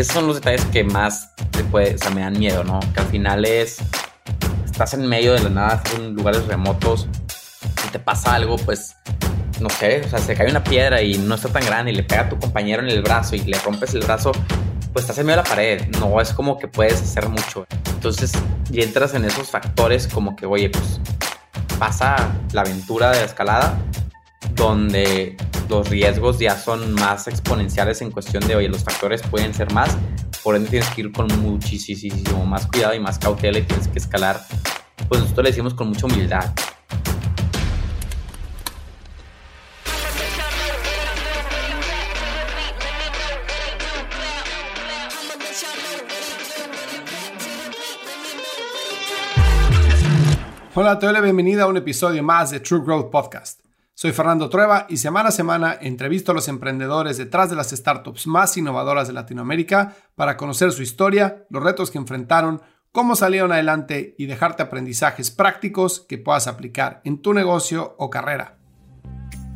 esos son los detalles que más te o sea, me dan miedo, ¿no? Que al final es, estás en medio de la nada, en lugares remotos, y te pasa algo, pues, no sé, o sea, se cae una piedra y no está tan grande y le pega a tu compañero en el brazo y le rompes el brazo, pues estás en medio de la pared, no es como que puedes hacer mucho. Entonces, y entras en esos factores como que, oye, pues pasa la aventura de la escalada, donde los riesgos ya son más exponenciales en cuestión de, oye, los factores pueden ser más, por ende tienes que ir con muchísimo más cuidado y más cautela y tienes que escalar, pues nosotros le decimos con mucha humildad. Hola, te doy la bienvenida a un episodio más de True Growth Podcast. Soy Fernando Trueba y semana a semana entrevisto a los emprendedores detrás de las startups más innovadoras de Latinoamérica para conocer su historia, los retos que enfrentaron, cómo salieron adelante y dejarte aprendizajes prácticos que puedas aplicar en tu negocio o carrera.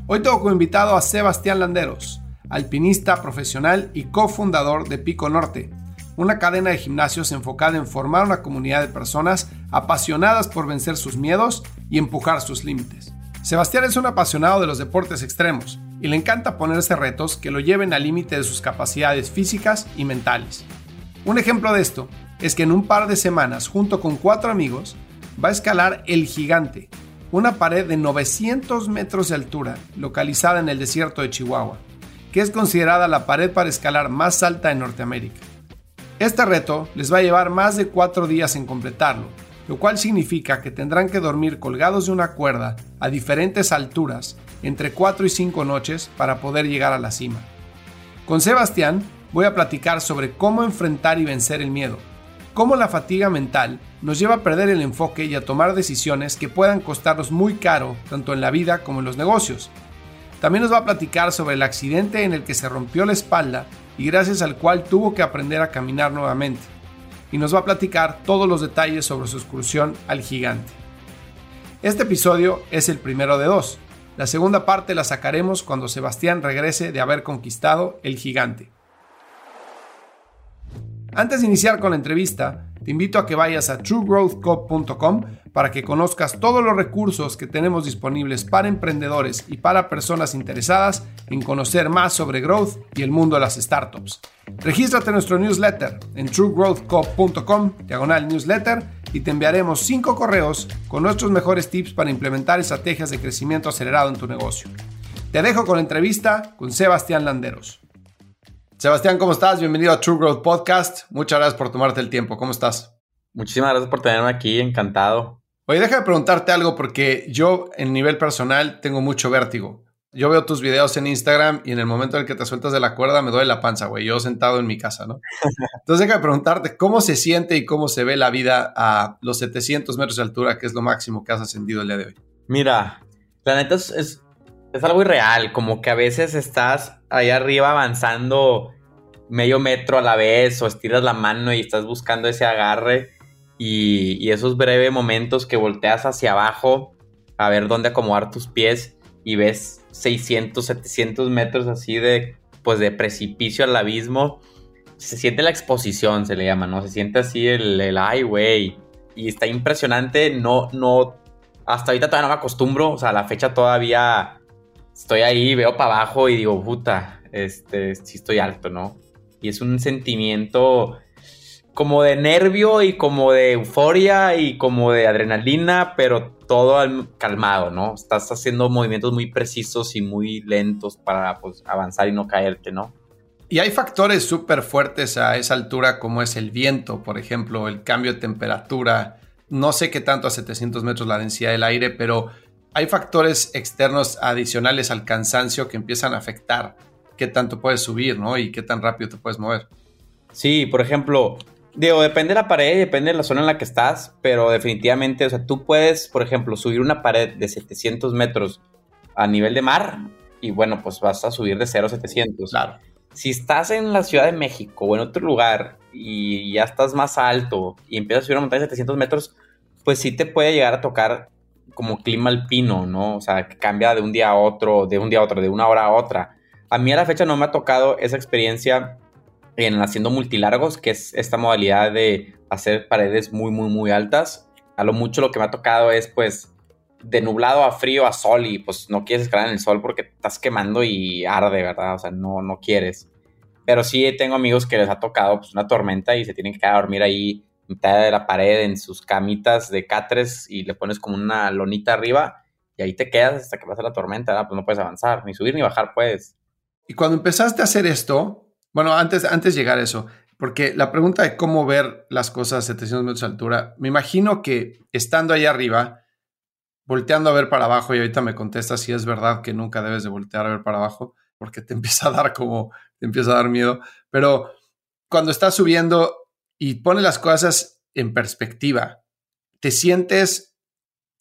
Hoy tengo como invitado a Sebastián Landeros, alpinista profesional y cofundador de Pico Norte, una cadena de gimnasios enfocada en formar una comunidad de personas apasionadas por vencer sus miedos y empujar sus límites. Sebastián es un apasionado de los deportes extremos y le encanta ponerse retos que lo lleven al límite de sus capacidades físicas y mentales. Un ejemplo de esto es que en un par de semanas, junto con cuatro amigos, va a escalar El Gigante, una pared de 900 metros de altura localizada en el desierto de Chihuahua, que es considerada la pared para escalar más alta en Norteamérica. Este reto les va a llevar más de cuatro días en completarlo, lo cual significa que tendrán que dormir colgados de una cuerda a diferentes alturas entre 4 y 5 noches para poder llegar a la cima. Con Sebastián voy a platicar sobre cómo enfrentar y vencer el miedo, cómo la fatiga mental nos lleva a perder el enfoque y a tomar decisiones que puedan costarnos muy caro tanto en la vida como en los negocios. También nos va a platicar sobre el accidente en el que se rompió la espalda y gracias al cual tuvo que aprender a caminar nuevamente. Y nos va a platicar todos los detalles sobre su excursión al gigante. Este episodio es el primero de dos. La segunda parte la sacaremos cuando Sebastián regrese de haber conquistado el gigante. Antes de iniciar con la entrevista, te invito a que vayas a truegrowthcop.com para que conozcas todos los recursos que tenemos disponibles para emprendedores y para personas interesadas en conocer más sobre growth y el mundo de las startups. Regístrate en nuestro newsletter en truegrowthcop.com, diagonal newsletter, y te enviaremos 5 correos con nuestros mejores tips para implementar estrategias de crecimiento acelerado en tu negocio. Te dejo con la entrevista con Sebastián Landeros. Sebastián, ¿cómo estás? Bienvenido a True Growth Podcast. Muchas gracias por tomarte el tiempo. ¿Cómo estás? Muchísimas gracias por tenerme aquí, encantado. Oye, déjame preguntarte algo porque yo en nivel personal tengo mucho vértigo. Yo veo tus videos en Instagram y en el momento en el que te sueltas de la cuerda me duele la panza, güey. Yo sentado en mi casa, ¿no? Entonces déjame preguntarte cómo se siente y cómo se ve la vida a los 700 metros de altura, que es lo máximo que has ascendido el día de hoy. Mira, la neta es, es, es algo irreal, como que a veces estás ahí arriba avanzando medio metro a la vez o estiras la mano y estás buscando ese agarre y, esos breves momentos que volteas hacia abajo a ver dónde acomodar tus pies y ves 600, 700 metros así de, pues de precipicio al abismo. Se siente la exposición, se le llama, ¿no? Se siente así el, el ay, güey. Y está impresionante, no, no, hasta ahorita todavía no me acostumbro, o sea, la fecha todavía estoy ahí, veo para abajo y digo, puta, este, sí estoy alto, ¿no? Y es un sentimiento como de nervio y como de euforia y como de adrenalina, pero todo calmado, ¿no? Estás haciendo movimientos muy precisos y muy lentos para pues, avanzar y no caerte, ¿no? Y hay factores súper fuertes a esa altura como es el viento, por ejemplo, el cambio de temperatura. No sé qué tanto a 700 metros la densidad del aire, pero hay factores externos adicionales al cansancio que empiezan a afectar qué tanto puedes subir, ¿no? Y qué tan rápido te puedes mover. Sí, por ejemplo, digo, depende de la pared, depende de la zona en la que estás, pero definitivamente, o sea, tú puedes, por ejemplo, subir una pared de 700 metros a nivel de mar y bueno, pues vas a subir de 0 a 700. Claro. Si estás en la Ciudad de México o en otro lugar y ya estás más alto y empiezas a subir una montaña de 700 metros, pues sí te puede llegar a tocar como clima alpino, ¿no? O sea, que cambia de un día a otro, de un día a otro, de una hora a otra. A mí a la fecha no me ha tocado esa experiencia en haciendo multilargos, que es esta modalidad de hacer paredes muy, muy, muy altas. A lo mucho lo que me ha tocado es pues de nublado a frío a sol y pues no quieres escalar en el sol porque estás quemando y arde, ¿verdad? O sea, no, no quieres. Pero sí tengo amigos que les ha tocado pues, una tormenta y se tienen que quedar a dormir ahí en mitad de la pared en sus camitas de catres y le pones como una lonita arriba y ahí te quedas hasta que pase la tormenta, ¿verdad? Pues no puedes avanzar, ni subir ni bajar puedes. Y cuando empezaste a hacer esto, bueno, antes, antes de llegar a eso, porque la pregunta de cómo ver las cosas a 700 metros de altura, me imagino que estando ahí arriba, volteando a ver para abajo, y ahorita me contestas si es verdad que nunca debes de voltear a ver para abajo, porque te empieza a dar como, te empieza a dar miedo, pero cuando estás subiendo y pones las cosas en perspectiva, te sientes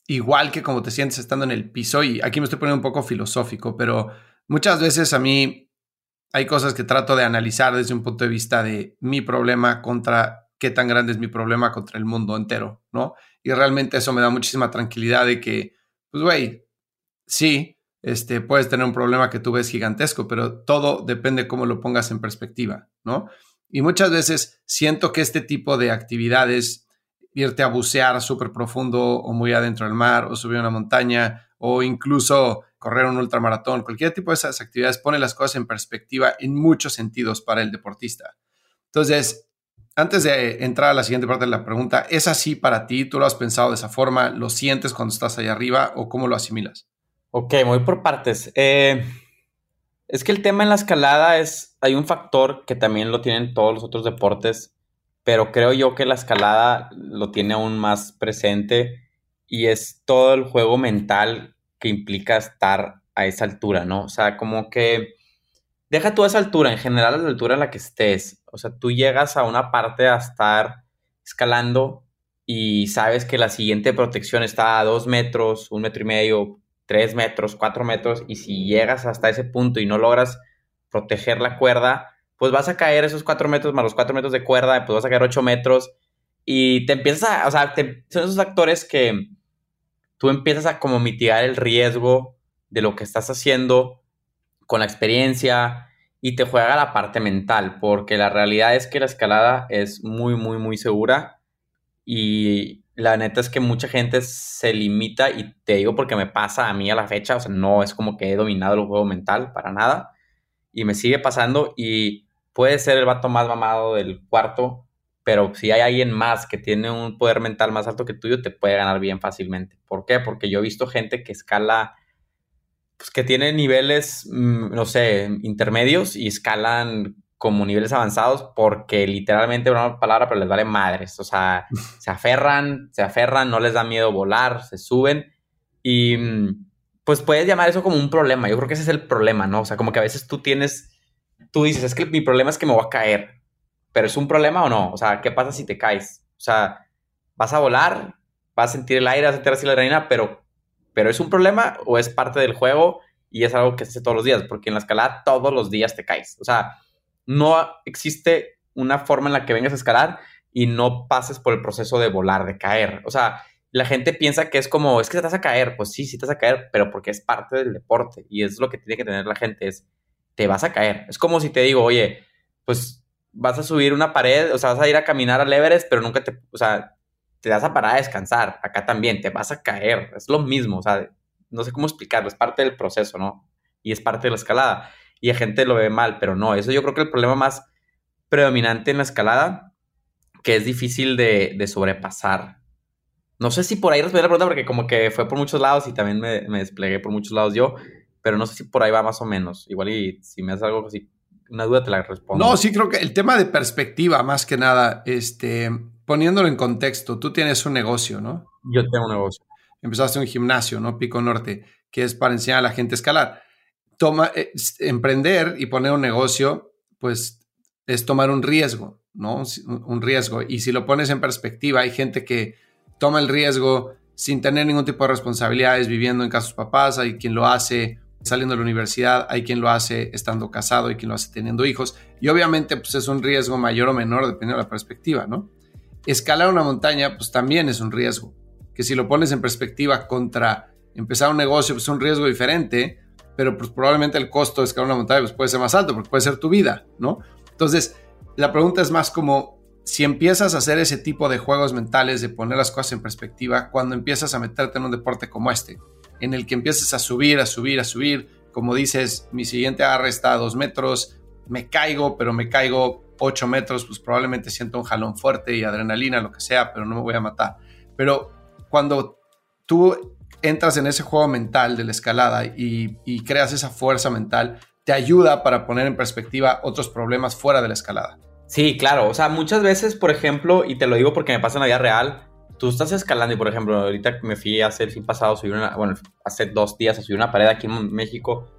igual que como te sientes estando en el piso, y aquí me estoy poniendo un poco filosófico, pero muchas veces a mí hay cosas que trato de analizar desde un punto de vista de mi problema contra qué tan grande es mi problema contra el mundo entero, ¿no? Y realmente eso me da muchísima tranquilidad de que, pues, güey, sí, este, puedes tener un problema que tú ves gigantesco, pero todo depende cómo lo pongas en perspectiva, ¿no? Y muchas veces siento que este tipo de actividades, irte a bucear súper profundo o muy adentro del mar o subir una montaña o incluso correr un ultramaratón, cualquier tipo de esas actividades pone las cosas en perspectiva en muchos sentidos para el deportista. Entonces, antes de entrar a la siguiente parte de la pregunta, ¿es así para ti? ¿Tú lo has pensado de esa forma? ¿Lo sientes cuando estás ahí arriba o cómo lo asimilas? Ok, voy por partes. Eh, es que el tema en la escalada es, hay un factor que también lo tienen todos los otros deportes, pero creo yo que la escalada lo tiene aún más presente y es todo el juego mental que implica estar a esa altura, ¿no? O sea, como que deja tú esa altura, en general a la altura en la que estés. O sea, tú llegas a una parte a estar escalando y sabes que la siguiente protección está a dos metros, un metro y medio, tres metros, cuatro metros, y si llegas hasta ese punto y no logras proteger la cuerda, pues vas a caer esos cuatro metros más los cuatro metros de cuerda, pues vas a caer ocho metros y te empiezas a, o sea, son esos factores que tú empiezas a como mitigar el riesgo de lo que estás haciendo con la experiencia y te juega la parte mental, porque la realidad es que la escalada es muy, muy, muy segura y la neta es que mucha gente se limita y te digo porque me pasa a mí a la fecha, o sea, no es como que he dominado el juego mental para nada y me sigue pasando y puede ser el vato más mamado del cuarto, pero si hay alguien más que tiene un poder mental más alto que tuyo, te puede ganar bien fácilmente. ¿Por qué? Porque yo he visto gente que escala, pues que tiene niveles, mm, no sé, intermedios y escalan como niveles avanzados porque literalmente, una palabra, pero les vale madres. O sea, se aferran, se aferran, no les da miedo volar, se suben y mm, pues puedes llamar eso como un problema. Yo creo que ese es el problema, ¿no? O sea, como que a veces tú tienes, tú dices, es que mi problema es que me voy a caer pero ¿es un problema o no? O sea, ¿qué pasa si te caes? O sea, vas a volar, vas a sentir el aire, vas a sentir así la adrenalina, pero, pero ¿es un problema o es parte del juego y es algo que se hace todos los días? Porque en la escalada todos los días te caes. O sea, no existe una forma en la que vengas a escalar y no pases por el proceso de volar, de caer. O sea, la gente piensa que es como, es que te vas a caer. Pues sí, sí te vas a caer, pero porque es parte del deporte y es lo que tiene que tener la gente, es, te vas a caer. Es como si te digo, oye, pues vas a subir una pared, o sea, vas a ir a caminar al Everest, pero nunca te, o sea, te das a parar a descansar. Acá también te vas a caer. Es lo mismo, o sea, no sé cómo explicarlo, es parte del proceso, ¿no? Y es parte de la escalada. Y la gente lo ve mal, pero no, eso yo creo que el problema más predominante en la escalada, que es difícil de, sobrepasar. No sé si por ahí respondí la pregunta porque como que fue por muchos lados y también me, me desplegué por muchos lados yo, pero no sé si por ahí va más o menos. Igual y si me haces algo así una duda te la respondo. No, sí creo que el tema de perspectiva, más que nada, este, poniéndolo en contexto, tú tienes un negocio, ¿no? Yo tengo un negocio. Empezaste un gimnasio, ¿no? Pico Norte, que es para enseñar a la gente a escalar. Toma, eh, emprender y poner un negocio, pues es tomar un riesgo, ¿no? Un riesgo. Y si lo pones en perspectiva, hay gente que toma el riesgo sin tener ningún tipo de responsabilidades, viviendo en casa de sus papás, hay quien lo hace saliendo de la universidad, hay quien lo hace estando casado, hay quien lo hace teniendo hijos, y obviamente pues es un riesgo mayor o menor dependiendo de la perspectiva, ¿no? Escalar una montaña pues también es un riesgo, que si lo pones en perspectiva contra empezar un negocio pues es un riesgo diferente, pero pues probablemente el costo de escalar una montaña pues puede ser más alto porque puede ser tu vida, ¿no? Entonces, la pregunta es más como si empiezas a hacer ese tipo de juegos mentales, de poner las cosas en perspectiva, cuando empiezas a meterte en un deporte como este, en el que empiezas a subir, a subir, a subir, como dices, mi siguiente agarre está a dos metros, me caigo, pero me caigo ocho metros, pues probablemente siento un jalón fuerte y adrenalina, lo que sea, pero no me voy a matar. Pero cuando tú entras en ese juego mental de la escalada y, y creas esa fuerza mental, te ayuda para poner en perspectiva otros problemas fuera de la escalada. Sí, claro. O sea, muchas veces, por ejemplo, y te lo digo porque me pasa en la vida real, tú estás escalando y, por ejemplo, ahorita me fui hace el fin pasado, subí bueno, hace dos días a subir una pared aquí en México,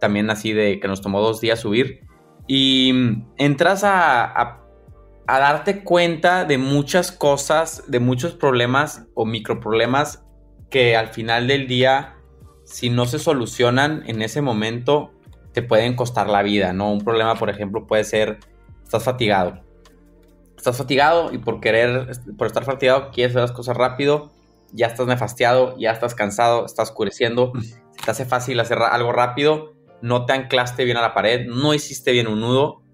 también así de que nos tomó dos días subir, y entras a, a, a darte cuenta de muchas cosas, de muchos problemas o microproblemas que al final del día, si no se solucionan en ese momento, te pueden costar la vida, ¿no? Un problema, por ejemplo, puede ser, estás fatigado estás fatigado y por querer, por estar fatigado, quieres hacer las cosas rápido, ya estás nefastiado, ya estás cansado, estás oscureciendo, te hace fácil hacer algo rápido, no te anclaste bien a la pared, no hiciste bien un nudo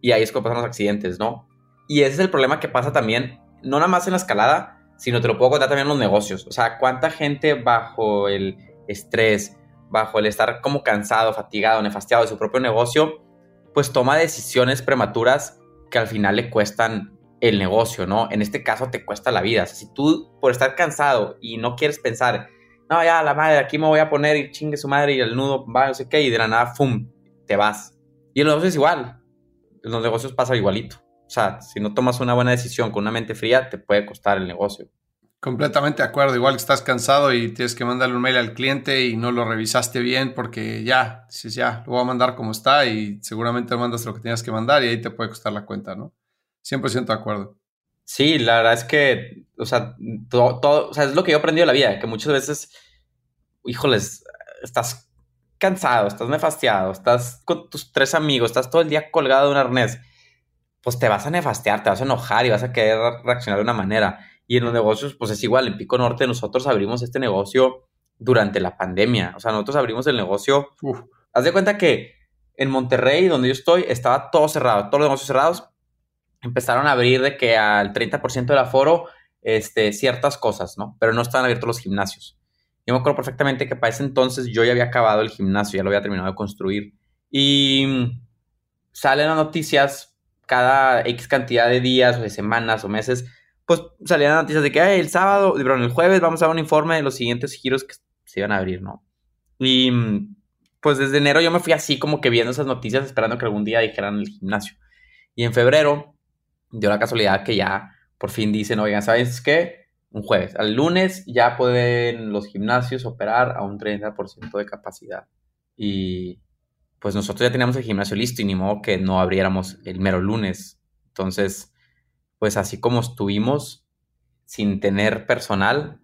y ahí es cuando pasan los accidentes, ¿no? Y ese es el problema que pasa también, no nada más en la escalada, sino te lo puedo contar también en los negocios. O sea, cuánta gente bajo el estrés, bajo el estar como cansado, fatigado, nefastiado de su propio negocio, pues toma decisiones prematuras que al final le cuestan el negocio, ¿no? En este caso te cuesta la vida. si tú por estar cansado y no quieres pensar, no, ya la madre, aquí me voy a poner y chingue su madre y el nudo va, no sé qué, y de la nada, ¡fum! te vas. Y en los negocios es igual. En los negocios pasa igualito. O sea, si no tomas una buena decisión con una mente fría, te puede costar el negocio. Completamente de acuerdo. Igual que estás cansado y tienes que mandarle un mail al cliente y no lo revisaste bien porque ya, dices ya, lo voy a mandar como está y seguramente mandas lo que tenías que mandar y ahí te puede costar la cuenta, ¿no? 100% de acuerdo. Sí, la verdad es que, o sea, todo, o sea, es lo que yo he aprendido en la vida, que muchas veces, híjoles, estás cansado, estás nefastiado, estás con tus tres amigos, estás todo el día colgado de un arnés, pues te vas a nefastear, te vas a enojar y vas a querer reaccionar de una manera. Y en los negocios, pues es igual, en Pico Norte nosotros abrimos este negocio durante la pandemia, o sea, nosotros abrimos el negocio, haz de cuenta que en Monterrey, donde yo estoy, estaba todo cerrado, todos los negocios cerrados, empezaron a abrir de que al 30% del aforo este, ciertas cosas, ¿no? Pero no estaban abiertos los gimnasios. Yo me acuerdo perfectamente que para ese entonces yo ya había acabado el gimnasio, ya lo había terminado de construir. Y salen las noticias cada X cantidad de días o de semanas o meses, pues salían las noticias de que el sábado, perdón, el jueves vamos a dar un informe de los siguientes giros que se iban a abrir, ¿no? Y pues desde enero yo me fui así como que viendo esas noticias esperando que algún día dijeran el gimnasio. Y en febrero dio la casualidad que ya por fin dicen, oigan, ¿sabes qué? Un jueves. Al lunes ya pueden los gimnasios operar a un 30% de capacidad. Y pues nosotros ya teníamos el gimnasio listo y ni modo que no abriéramos el mero lunes. Entonces, pues así como estuvimos sin tener personal,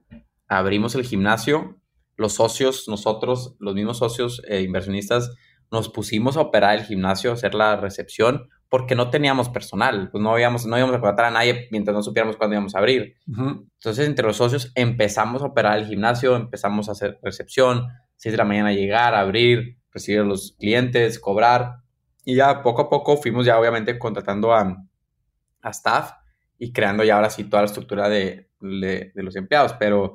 abrimos el gimnasio. Los socios, nosotros, los mismos socios e inversionistas, nos pusimos a operar el gimnasio, a hacer la recepción, porque no teníamos personal, pues no íbamos, no íbamos a contratar a nadie mientras no supiéramos cuándo íbamos a abrir. Entonces, entre los socios empezamos a operar el gimnasio, empezamos a hacer recepción, 6 de la mañana llegar, abrir, recibir a los clientes, cobrar. Y ya poco a poco fuimos ya obviamente contratando a, a staff y creando ya ahora sí toda la estructura de, de, de los empleados. Pero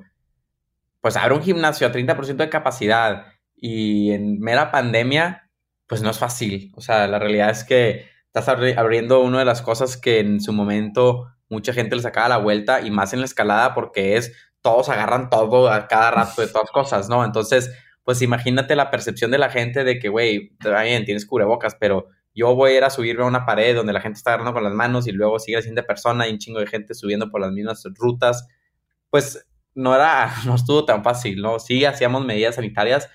pues abrir un gimnasio a 30% de capacidad y en mera pandemia, pues no es fácil. O sea, la realidad es que estás abriendo una de las cosas que en su momento mucha gente le sacaba la vuelta y más en la escalada porque es todos agarran todo a cada rato de todas cosas, ¿no? Entonces, pues imagínate la percepción de la gente de que, güey, bien, tienes cubrebocas, pero yo voy a ir a subirme a una pared donde la gente está agarrando con las manos y luego sigue siendo persona y un chingo de gente subiendo por las mismas rutas, pues no era, no estuvo tan fácil, ¿no? Sí hacíamos medidas sanitarias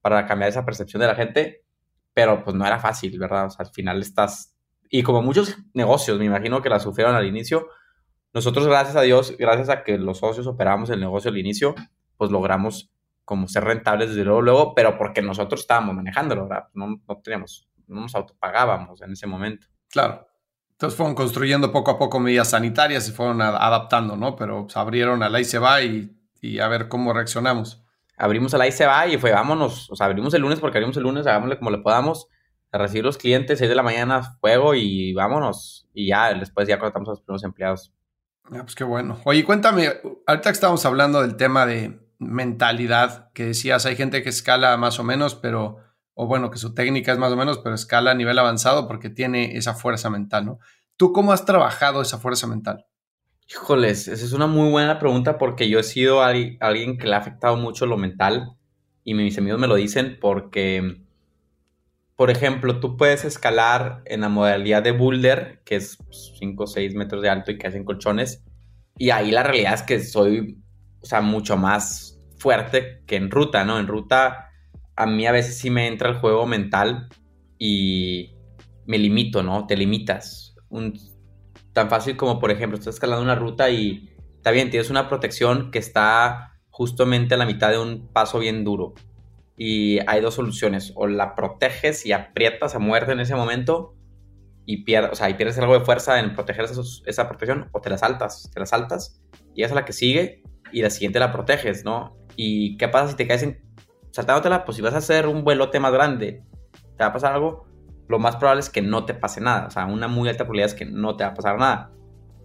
para cambiar esa percepción de la gente, pero pues no era fácil, ¿verdad? O sea, al final estás y como muchos negocios, me imagino que la sufrieron al inicio, nosotros gracias a Dios, gracias a que los socios operamos el negocio al inicio, pues logramos como ser rentables desde luego, luego pero porque nosotros estábamos manejándolo, ¿verdad? No, no teníamos, no nos autopagábamos en ese momento. Claro. Entonces fueron construyendo poco a poco medidas sanitarias y fueron adaptando, ¿no? Pero se pues, abrieron a la va y, y a ver cómo reaccionamos. Abrimos a la va y fue, vámonos, o sea, abrimos el lunes porque abrimos el lunes, hagámosle como le podamos A recibir los clientes, 6 de la mañana, fuego y vámonos. Y ya, después ya contratamos a los primeros empleados. Ah, pues qué bueno. Oye, cuéntame, ahorita que estamos hablando del tema de mentalidad, que decías, hay gente que escala más o menos, pero, o bueno, que su técnica es más o menos, pero escala a nivel avanzado porque tiene esa fuerza mental, ¿no? ¿Tú cómo has trabajado esa fuerza mental? Híjoles, esa es una muy buena pregunta porque yo he sido alguien que le ha afectado mucho lo mental y mis amigos me lo dicen porque, por ejemplo, tú puedes escalar en la modalidad de boulder, que es 5 o 6 metros de alto y que hacen colchones, y ahí la realidad es que soy, o sea, mucho más fuerte que en ruta, ¿no? En ruta a mí a veces sí me entra el juego mental y me limito, ¿no? Te limitas. Tan fácil como, por ejemplo, estás escalando una ruta y está bien, tienes una protección que está justamente a la mitad de un paso bien duro. Y hay dos soluciones, o la proteges y aprietas a muerte en ese momento y pierdes, o sea, y pierdes algo de fuerza en proteger esa protección, o te la saltas, te la saltas, llegas a la que sigue y la siguiente la proteges, ¿no? ¿Y qué pasa si te caes en, saltándotela? Pues si vas a hacer un vuelote más grande, ¿te va a pasar algo? Lo más probable es que no te pase nada, o sea, una muy alta probabilidad es que no te va a pasar nada.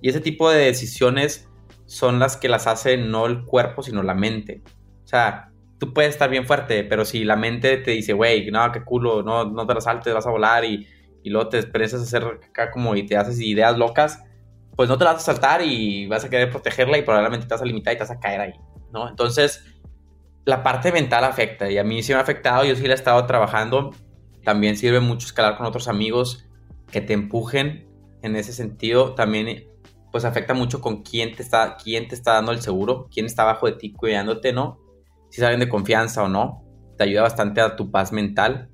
Y ese tipo de decisiones son las que las hace no el cuerpo, sino la mente. O sea, tú puedes estar bien fuerte, pero si la mente te dice, güey, no, qué culo, no, no te la saltes, vas a volar y, y luego te expresas a hacer acá como y te haces ideas locas, pues no te la vas a saltar y vas a querer protegerla y probablemente te vas a limitar y te vas a caer ahí, ¿no? Entonces, la parte mental afecta y a mí sí me ha afectado, yo sí la he estado trabajando. También sirve mucho escalar con otros amigos que te empujen en ese sentido. También pues afecta mucho con quién te está, quién te está dando el seguro, quién está abajo de ti cuidándote, ¿no? Si salen de confianza o no. Te ayuda bastante a tu paz mental.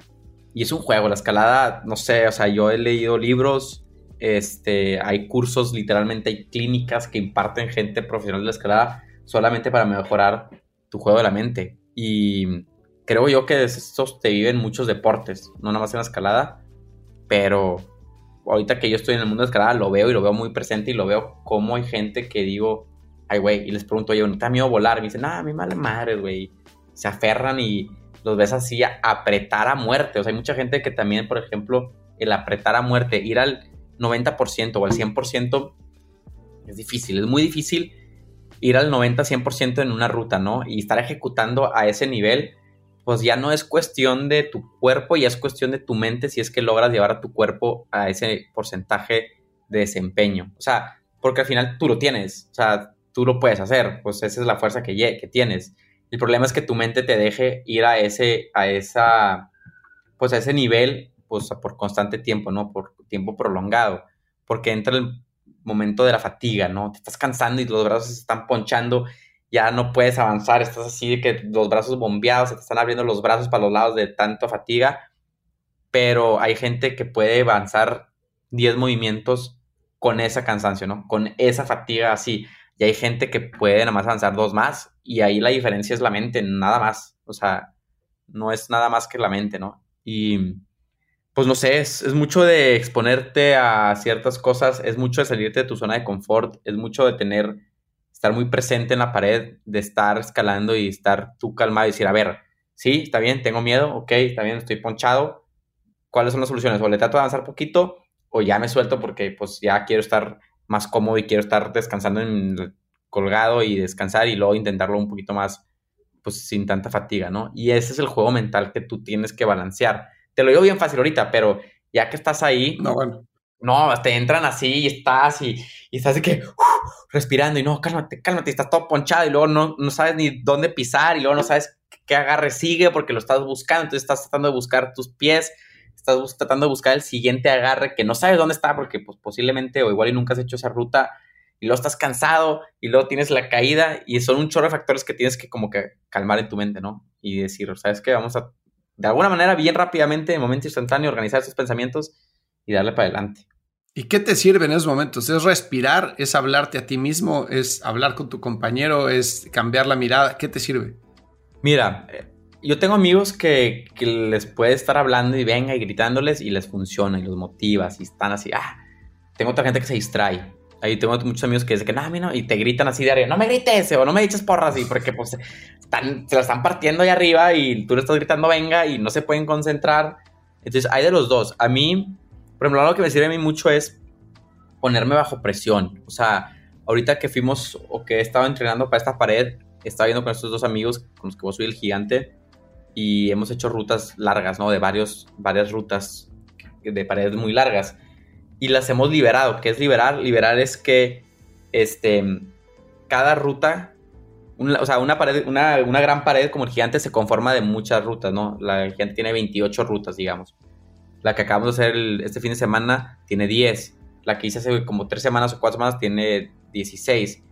Y es un juego, la escalada, no sé, o sea, yo he leído libros, este, hay cursos, literalmente hay clínicas que imparten gente profesional de la escalada solamente para mejorar tu juego de la mente. Y creo yo que estos te viven muchos deportes, no nada más en la escalada, pero ahorita que yo estoy en el mundo de escalada, lo veo y lo veo muy presente y lo veo como hay gente que digo, ay, güey, y les pregunto, yo, ¿no te da miedo volar? Y me dicen, ah, mi madre madre, güey. Se aferran y los ves así apretar a muerte. O sea, hay mucha gente que también, por ejemplo, el apretar a muerte, ir al 90% o al 100% es difícil, es muy difícil ir al 90-100% en una ruta, ¿no? Y estar ejecutando a ese nivel pues ya no es cuestión de tu cuerpo, ya es cuestión de tu mente si es que logras llevar a tu cuerpo a ese porcentaje de desempeño. O sea, porque al final tú lo tienes, o sea, tú lo puedes hacer, pues esa es la fuerza que, que tienes. El problema es que tu mente te deje ir a ese, a esa, pues a ese nivel, pues por constante tiempo, ¿no? Por tiempo prolongado, porque entra el momento de la fatiga, ¿no? Te estás cansando y los brazos se están ponchando ya no puedes avanzar, estás así que los brazos bombeados, se te están abriendo los brazos para los lados de tanto fatiga, pero hay gente que puede avanzar 10 movimientos con esa cansancio, ¿no? Con esa fatiga así. Y hay gente que puede nada más avanzar dos más y ahí la diferencia es la mente, nada más. O sea, no es nada más que la mente, ¿no? Y pues no sé, es, es mucho de exponerte a ciertas cosas, es mucho de salirte de tu zona de confort, es mucho de tener estar muy presente en la pared, de estar escalando y estar tú calmado y decir, a ver, sí, está bien, tengo miedo, ok, está bien, estoy ponchado, ¿cuáles son las soluciones? O le trato de avanzar poquito o ya me suelto porque pues ya quiero estar más cómodo y quiero estar descansando en, colgado y descansar y luego intentarlo un poquito más pues sin tanta fatiga, ¿no? Y ese es el juego mental que tú tienes que balancear. Te lo digo bien fácil ahorita, pero ya que estás ahí, no, bueno. no, te entran así y estás y, y estás de que, respirando y no, cálmate, cálmate, estás todo ponchado y luego no, no sabes ni dónde pisar y luego no sabes qué agarre sigue porque lo estás buscando, entonces estás tratando de buscar tus pies, estás tratando de buscar el siguiente agarre que no sabes dónde está porque pues posiblemente o igual y nunca has hecho esa ruta y luego estás cansado y luego tienes la caída y son un chorro de factores que tienes que como que calmar en tu mente, ¿no? Y decir, ¿sabes qué? Vamos a, de alguna manera, bien rápidamente, en momento instantáneo, organizar esos pensamientos y darle para adelante. ¿Y qué te sirve en esos momentos? ¿Es respirar? ¿Es hablarte a ti mismo? ¿Es hablar con tu compañero? ¿Es cambiar la mirada? ¿Qué te sirve? Mira, yo tengo amigos que, les puede estar hablando y venga y gritándoles y les funciona y los motivas y están así. Ah, tengo otra gente que se distrae. Ahí tengo muchos amigos que dicen que no, a mí no, y te gritan así de arriba, no me grites o no me eches porras, y porque pues están, se la están partiendo ahí arriba y tú le estás gritando venga y no se pueden concentrar Entonces, hay de los dos. A mí, por ejemplo, algo que me sirve a mí mucho es ponerme bajo presión. O sea, ahorita que fuimos o que he estado entrenando para esta pared, estaba viendo con estos dos amigos con los que vos soy el gigante y hemos hecho rutas largas, ¿no? De varios, varias rutas de paredes muy largas y las hemos liberado. ¿Qué es liberar? Liberar es que este, cada ruta, o sea, una, pared, una, una, gran pared como el gigante se conforma de muchas rutas, ¿no? La gigante tiene 28 rutas, digamos. La que acabamos de hacer este fin de semana tiene 10. La que hice hace como 3 semanas o 4 semanas tiene 16.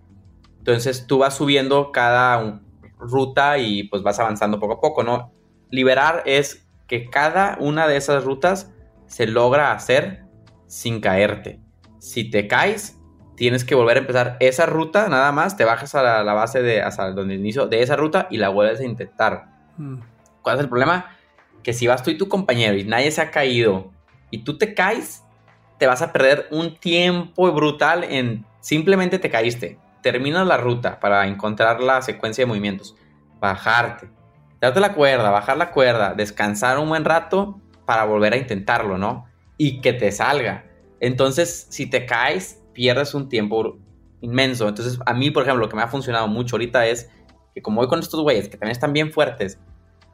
Entonces tú vas subiendo cada ruta y pues vas avanzando poco a poco, ¿no? Liberar es que cada una de esas rutas se logra hacer sin caerte. Si te caes, tienes que volver a empezar esa ruta, nada más, te bajas a la, base de, hasta donde inicio de esa ruta y la vuelves a intentar. Hmm. ¿Cuál es el problema? Que si vas tú y tu compañero y nadie se ha caído y tú te caes, te vas a perder un tiempo brutal en simplemente te caíste. Terminas la ruta para encontrar la secuencia de movimientos, bajarte, darte la cuerda, bajar la cuerda, descansar un buen rato para volver a intentarlo, ¿no? Y que te salga. Entonces, si te caes, pierdes un tiempo inmenso. Entonces, a mí, por ejemplo, lo que me ha funcionado mucho ahorita es que como voy con estos güeyes que también están bien fuertes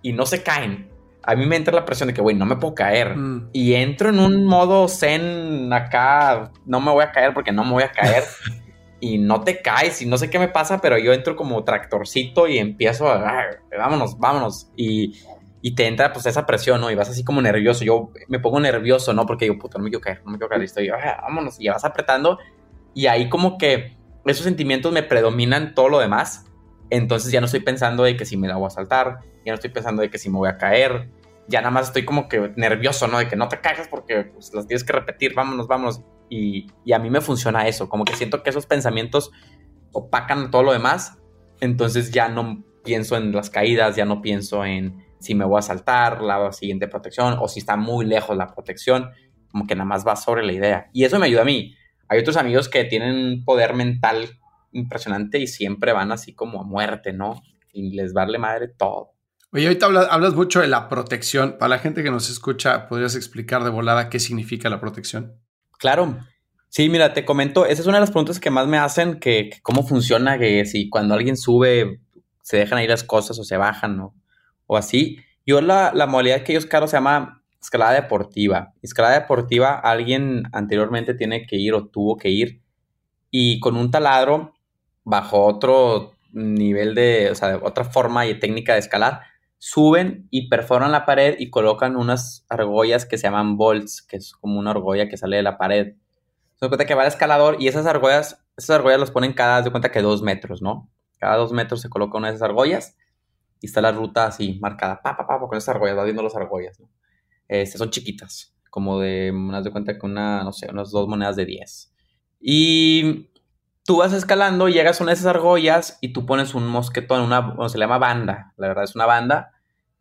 y no se caen, a mí me entra la presión de que, güey, no me puedo caer. Mm. Y entro en un modo zen acá, no me voy a caer porque no me voy a caer. y no te caes y no sé qué me pasa, pero yo entro como tractorcito y empiezo a, vámonos, vámonos. Y, y, te entra pues esa presión, ¿no? Y vas así como nervioso. Yo me pongo nervioso, ¿no? Porque digo, puta, no me quiero caer, no me quiero caer. Y estoy, vámonos. Y vas apretando. Y ahí como que esos sentimientos me predominan todo lo demás. Entonces ya no estoy pensando de que si me la voy a saltar, ya no estoy pensando de que si me voy a caer, ya nada más estoy como que nervioso, ¿no? De que no te caigas porque pues, las tienes que repetir, vámonos, vámonos. Y, a mí me funciona eso, como que siento que esos pensamientos opacan todo lo demás, entonces ya no pienso en las caídas, ya no pienso en si me voy a saltar la siguiente protección o si está muy lejos la protección, como que nada más va sobre la idea. Y eso me ayuda a mí. Hay otros amigos que tienen un poder mental impresionante y siempre van así como a muerte, ¿no? Y les darle madre todo. Oye, ahorita hablas, mucho de la protección. Para la gente que nos escucha, ¿podrías explicar de volada qué significa la protección? Claro. Sí, mira, te comento, esa es una de las preguntas que más me hacen, que, cómo funciona, que si cuando alguien sube se dejan ahí las cosas o se bajan o así. Yo la, la modalidad que ellos caro se llama escalada deportiva. Escalada deportiva, alguien anteriormente tiene que ir o tuvo que ir y con un taladro bajo otro nivel de, o sea, otra forma y técnica de escalar, suben y perforan la pared y colocan unas argollas que se llaman bolts, que es como una argolla que sale de la pared. Se cuenta que va el escalador y esas argollas, esas argollas las ponen cada, de cuenta que dos metros, ¿no? Cada dos metros se coloca una de esas argollas y está la ruta así marcada, pa, pa, pa, con esas argollas, va viendo las argollas, ¿no? Este, son chiquitas, como de, unas de cuenta que una, no sé, unas dos monedas de 10. Y tú vas escalando, llegas a una de esas argollas y tú pones un mosquetón, una, bueno, se llama banda, la verdad es una banda.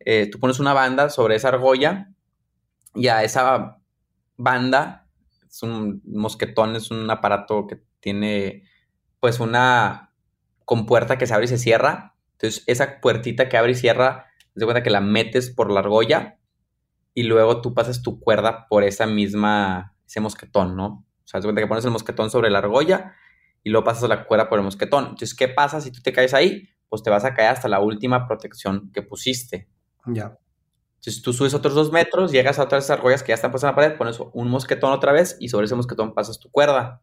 Eh, tú pones una banda sobre esa argolla y a esa banda, es un mosquetón, es un aparato que tiene pues una compuerta que se abre y se cierra. Entonces esa puertita que abre y cierra, te cuenta que la metes por la argolla y luego tú pasas tu cuerda por esa misma, ese mosquetón, ¿no? O sea, te cuenta que pones el mosquetón sobre la argolla y luego pasas la cuerda por el mosquetón. Entonces, ¿qué pasa si tú te caes ahí? Pues te vas a caer hasta la última protección que pusiste. Ya. Entonces tú subes otros dos metros, llegas a otras argollas que ya están puestas en la pared, pones un mosquetón otra vez y sobre ese mosquetón pasas tu cuerda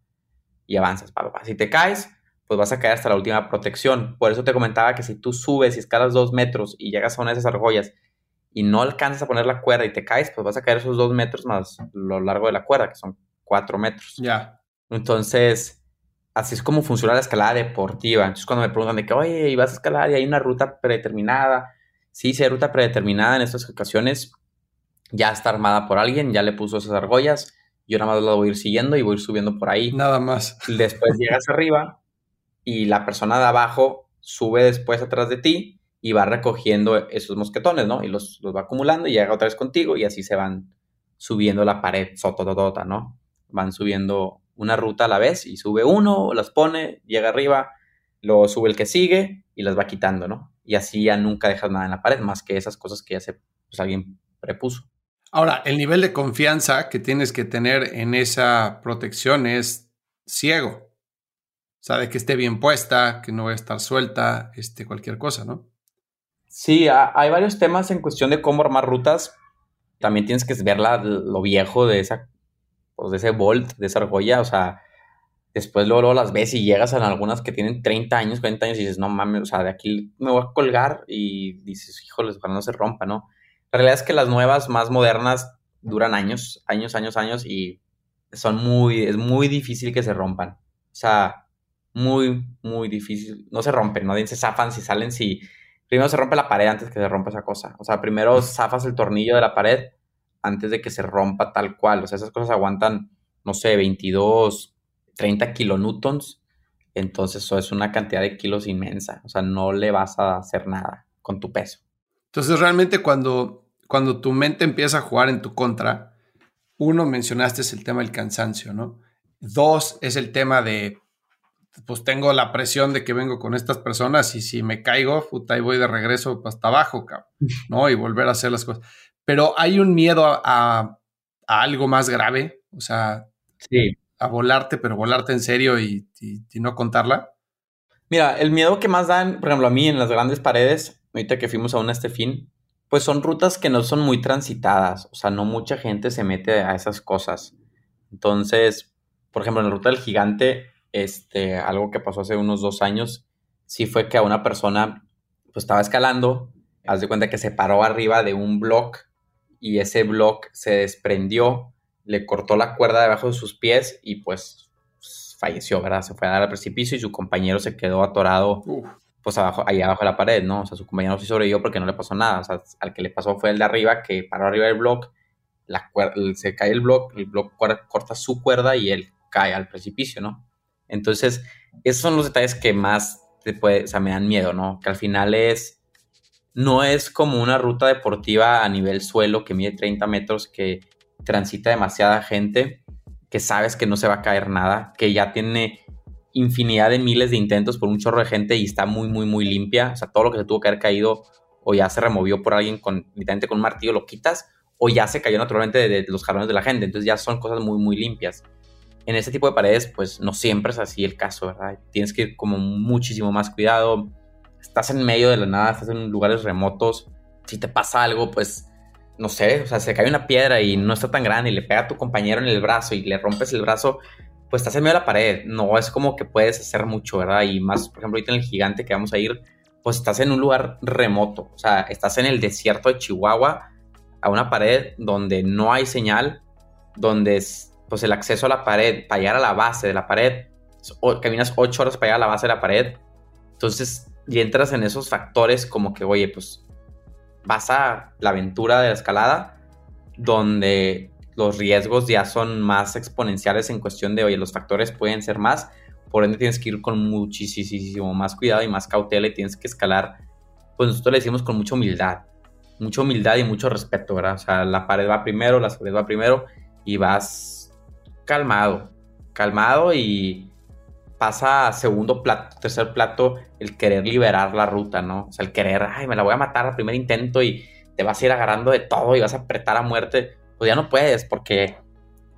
y avanzas. Si te caes, pues vas a caer hasta la última protección. Por eso te comentaba que si tú subes y escalas dos metros y llegas a una de esas argollas y no alcanzas a poner la cuerda y te caes, pues vas a caer esos dos metros más lo largo de la cuerda, que son cuatro metros. Ya. Entonces, así es como funciona la escalada deportiva. Entonces, cuando me preguntan de que, oye, ¿y vas a escalar y hay una ruta predeterminada? Sí, sí hay ruta predeterminada en estas ocasiones. Ya está armada por alguien, ya le puso esas argollas. Yo nada más la voy a ir siguiendo y voy a ir subiendo por ahí. Nada más. Después llegas arriba y la persona de abajo sube después atrás de ti y va recogiendo esos mosquetones, ¿no? Y los, los va acumulando y llega otra vez contigo y así se van subiendo la pared, sototota, ¿no? Van subiendo una ruta a la vez y sube uno, las pone, llega arriba, luego sube el que sigue y las va quitando, ¿no? Y así ya nunca dejas nada en la pared más que esas cosas que ya se, pues alguien prepuso. Ahora, el nivel de confianza que tienes que tener en esa protección es ciego. Sabe que esté bien puesta, que no va a estar suelta, este, cualquier cosa, ¿no? Sí, hay varios temas en cuestión de cómo armar rutas. También tienes que ver lo viejo de esa, pues, de ese Bolt, de esa argolla. O sea, después luego, las ves y llegas a algunas que tienen 30 años, 40 años y dices, no mames, o sea, de aquí me voy a colgar y dices, híjoles, para no se rompa, ¿no? La realidad es que las nuevas, más modernas, duran años, años, años, años y son muy, es muy difícil que se rompan. O sea, muy, muy difícil. No se rompen, no se zafan si salen, si... Primero se rompe la pared antes que se rompa esa cosa. O sea, primero zafas el tornillo de la pared antes de que se rompa tal cual. O sea, esas cosas aguantan, no sé, 22, 30 kilonewtons. Entonces, eso es una cantidad de kilos inmensa. O sea, no le vas a hacer nada con tu peso. Entonces, realmente cuando, cuando tu mente empieza a jugar en tu contra, uno, mencionaste es el tema del cansancio, ¿no? Dos, es el tema de, pues tengo la presión de que vengo con estas personas y si me caigo, puta, ahí voy de regreso hasta abajo, cabrón, ¿no? Y volver a hacer las cosas. Pero hay un miedo a, algo más grave, o sea, a volarte, pero volarte en serio y no contarla. Mira, el miedo que más dan, por ejemplo, a mí en las grandes paredes ahorita que fuimos a una este fin, pues son rutas que no son muy transitadas, o sea, no mucha gente se mete a esas cosas. Entonces, por ejemplo, en la ruta del gigante, este, algo que pasó hace unos dos años, sí fue que a una persona, pues estaba escalando, haz de cuenta que se paró arriba de un block y ese block se desprendió, le cortó la cuerda debajo de sus pies y pues falleció, ¿verdad? Se fue a dar al precipicio y su compañero se quedó atorado pues abajo, ahí abajo de la pared, ¿no? O sea, su compañero sí sobrevivió porque no le pasó nada. O sea, al que le pasó fue el de arriba, que paró arriba del block, la se cae el block, el block corta su cuerda y él cae al precipicio, ¿no? Entonces, esos son los detalles que más te puede, o sea, me dan miedo, ¿no? Que al final es, no es como una ruta deportiva a nivel suelo que mide 30 metros, que transita demasiada gente, que sabes que no se va a caer nada, que ya tiene infinidad de miles de intentos por un chorro de gente y está muy, muy, muy limpia. O sea, todo lo que se tuvo que haber caído o ya se removió por alguien con, literalmente con un martillo, lo quitas o ya se cayó naturalmente de, los jalones de la gente. Entonces ya son cosas muy, muy limpias. En este tipo de paredes, pues no siempre es así el caso, ¿verdad? Tienes que ir como muchísimo más cuidado. Estás en medio de la nada, estás en lugares remotos. Si te pasa algo, pues no sé, o sea, se cae una piedra y no está tan grande y le pega a tu compañero en el brazo y le rompes el brazo, pues estás en medio de la pared, no es como que puedes hacer mucho, ¿verdad? Y más, por ejemplo, ahorita en el gigante que vamos a ir, pues estás en un lugar remoto, o sea, estás en el desierto de Chihuahua, a una pared donde no hay señal, donde pues el acceso a la pared, para llegar a la base de la pared, caminas ocho horas para llegar a la base de la pared, entonces, y entras en esos factores como que, oye, pues vas a la aventura de la escalada, donde los riesgos ya son más exponenciales en cuestión de, oye, los factores pueden ser más, por ende tienes que ir con muchísimo más cuidado y más cautela y tienes que escalar, pues nosotros le decimos con mucha humildad, mucha humildad y mucho respeto, ¿verdad? O sea, la pared va primero, la pared va primero y vas calmado, calmado y pasa a segundo plato, tercer plato el querer liberar la ruta, ¿no? O sea, el querer, ay, me la voy a matar al primer intento y te vas a ir agarrando de todo y vas a apretar a muerte pues ya no puedes porque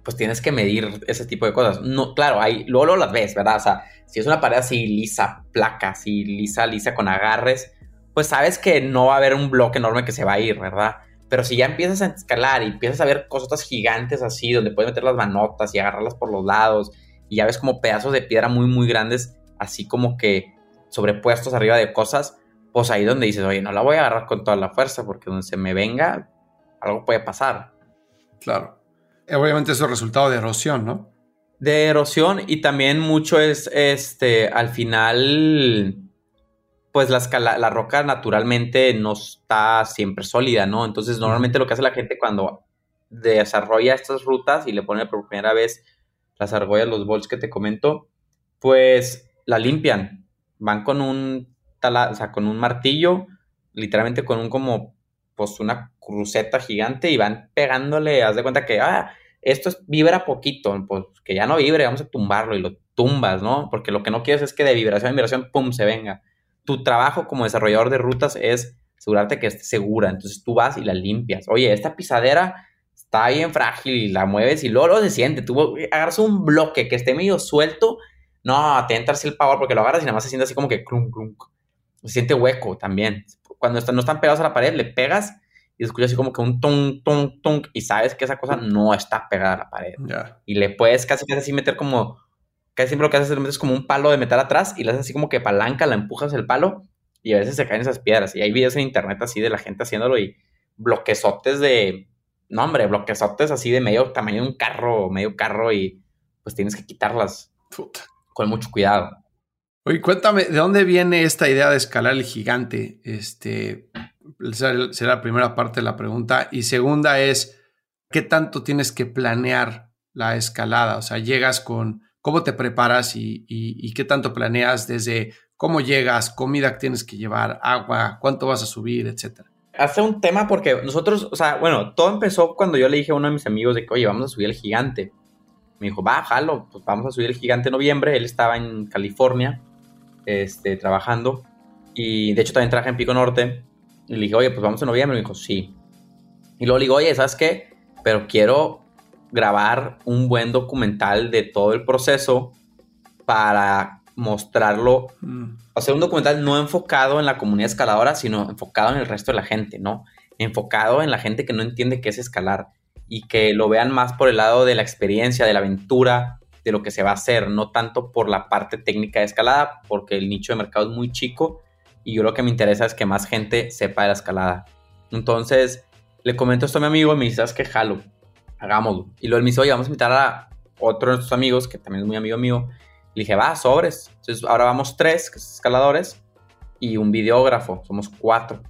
pues tienes que medir ese tipo de cosas. No, claro, ahí luego, luego las ves, ¿verdad? O sea, si es una pared así lisa, placa, así lisa, lisa con agarres, pues sabes que no va a haber un bloque enorme que se va a ir, ¿verdad? Pero si ya empiezas a escalar y empiezas a ver cosas gigantes así, donde puedes meter las manotas y agarrarlas por los lados, y ya ves como pedazos de piedra muy, muy grandes, así como que sobrepuestos arriba de cosas, pues ahí donde dices, oye, no la voy a agarrar con toda la fuerza, porque donde se me venga, algo puede pasar. Claro. Obviamente eso es resultado de erosión, ¿no? De erosión y también mucho es, este, al final, pues la, la roca naturalmente no está siempre sólida, ¿no? Entonces normalmente lo que hace la gente cuando desarrolla estas rutas y le pone por primera vez las argollas, los bols que te comento, pues la limpian. Van con un, tala, o sea, con un martillo, literalmente con un como pues una cruceta gigante y van pegándole, haz de cuenta que, ah, esto es, vibra poquito, pues que ya no vibre, vamos a tumbarlo y lo tumbas, ¿no? Porque lo que no quieres es que de vibración en vibración, pum, se venga. Tu trabajo como desarrollador de rutas es asegurarte que esté segura, entonces tú vas y la limpias. Oye, esta pisadera está bien frágil y la mueves y luego, lo se siente. Tú agarras un bloque que esté medio suelto, no, te entra así el power porque lo agarras y nada más se siente así como que clunk, clunk. Se siente hueco también. Cuando no están pegados a la pared, le pegas y escuchas así como que un tung, tung, tung y sabes que esa cosa no está pegada a la pared. Y le puedes casi, casi así meter como, casi siempre lo que haces es como un palo de metal atrás y le haces así como que palanca, la empujas el palo y a veces se caen esas piedras. Y hay videos en internet así de la gente haciéndolo y bloquezotes de, no hombre, bloquezotes así de medio tamaño de un carro, medio carro y pues tienes que quitarlas con mucho cuidado. Oye, cuéntame, ¿de dónde viene esta idea de escalar el gigante? Este, será la primera parte de la pregunta. Y segunda es, ¿qué tanto tienes que planear la escalada? O sea, llegas con, ¿cómo te preparas y, y qué tanto planeas desde cómo llegas, comida que tienes que llevar, agua, cuánto vas a subir, etcétera? Hace un tema porque nosotros, o sea, bueno, todo empezó cuando yo le dije a uno de mis amigos de que, oye, vamos a subir el gigante. Me dijo, va, jalo, pues vamos a subir el gigante en noviembre. Él estaba en California, este, trabajando. Y de hecho también trabaja en Pico Norte. Y le dije, oye, pues vamos en noviembre. Me dijo, sí. Y luego le digo, oye, ¿sabes qué? Pero quiero grabar un buen documental de todo el proceso para mostrarlo, mm. o sea, un documental no enfocado en la comunidad escaladora, sino enfocado en el resto de la gente, ¿no? Enfocado en la gente que no entiende qué es escalar y que lo vean más por el lado de la experiencia, de la aventura, de lo que se va a hacer, no tanto por la parte técnica de escalada, porque el nicho de mercado es muy chico y yo lo que me interesa es que más gente sepa de la escalada. Entonces, le comento esto a mi amigo y me dice, ¿sabes qué? Jalo, hagámoslo. Y luego él me dice, oye, vamos a invitar a otro de nuestros amigos, que también es muy amigo mío, le dije, va, sobres. Entonces ahora vamos tres, que escaladores, y un videógrafo, somos cuatro.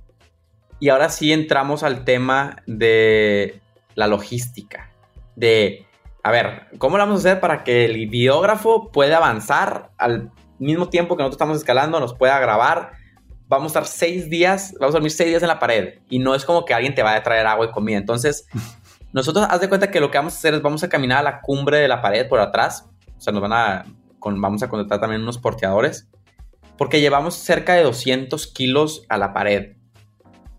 Y ahora sí entramos al tema de la logística. De, a ver, ¿cómo lo vamos a hacer para que el videógrafo pueda avanzar al mismo tiempo que nosotros estamos escalando, nos pueda grabar? Vamos a estar seis días, vamos a dormir seis días en la pared. Y no es como que alguien te va a traer agua y comida. Entonces, nosotros haz de cuenta que lo que vamos a hacer es vamos a caminar a la cumbre de la pared por atrás. O sea, nos van a vamos a contratar también unos porteadores, porque llevamos cerca de 200 kilos a la pared.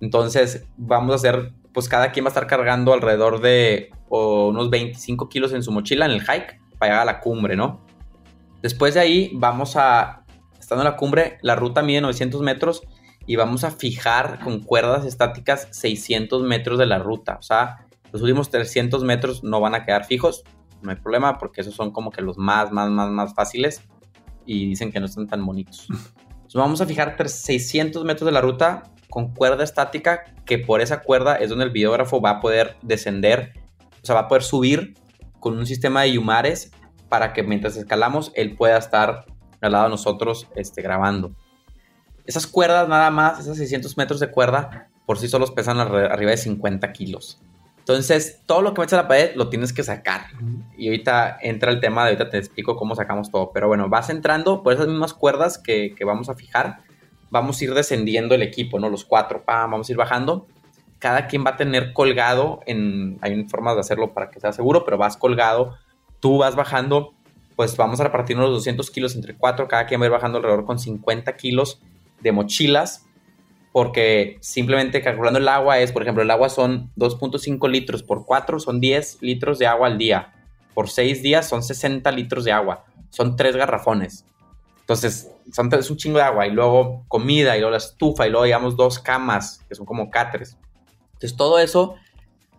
Entonces vamos a hacer, pues cada quien va a estar cargando alrededor de unos 25 kilos en su mochila en el hike para llegar a la cumbre, ¿no? Después de ahí vamos a, estando en la cumbre, la ruta mide 900 metros y vamos a fijar con cuerdas estáticas 600 metros de la ruta. O sea, los últimos 300 metros no van a quedar fijos, no hay problema porque esos son como que los más, más, más, más fáciles y dicen que no están tan bonitos. Entonces vamos a fijar 600 metros de la ruta con cuerda estática, que por esa cuerda es donde el videógrafo va a poder descender, o sea, va a poder subir con un sistema de yumares para que mientras escalamos él pueda estar al lado de nosotros este, grabando. Esas cuerdas nada más, esos 600 metros de cuerda, por sí solos pesan arriba de 50 kilos. Entonces, todo lo que metes a la pared lo tienes que sacar. Y ahorita entra el tema de ahorita te explico cómo sacamos todo. Pero bueno, vas entrando por esas mismas cuerdas que, vamos a fijar. Vamos a ir descendiendo el equipo, ¿no? Los cuatro, vamos a ir bajando. Cada quien va a tener colgado en. Hay formas de hacerlo para que sea seguro, pero vas colgado. Tú vas bajando, pues vamos a repartirnos los 200 kilos entre cuatro. Cada quien va a ir bajando alrededor con 50 kilos de mochilas porque simplemente calculando el agua es, por ejemplo, el agua son 2.5 litros por 4, son 10 litros de agua al día. Por 6 días son 60 litros de agua. Son 3 garrafones. Entonces, son, es un chingo de agua. Y luego comida, y luego la estufa, y luego digamos dos camas, que son como catres. Entonces, todo eso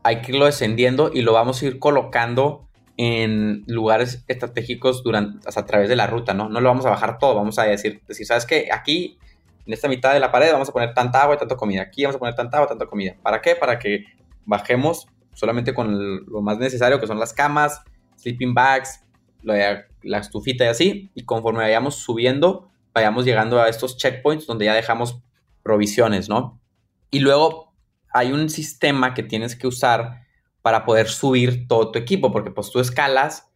hay que irlo descendiendo y lo vamos a ir colocando en lugares estratégicos durante, a través de la ruta, ¿no? No lo vamos a bajar todo, vamos a decir, decir ¿sabes qué? Aquí en esta mitad de la pared vamos a poner tanta agua y tanta comida. Aquí vamos a poner tanta agua tanta comida. ¿Para qué? Para que bajemos solamente con lo más necesario, que son las camas, sleeping bags, la estufita y así. Y conforme vayamos subiendo, vayamos llegando a estos checkpoints donde ya dejamos provisiones, ¿no? Y luego hay un sistema que tienes que usar para poder subir todo tu equipo, porque pues tú escalas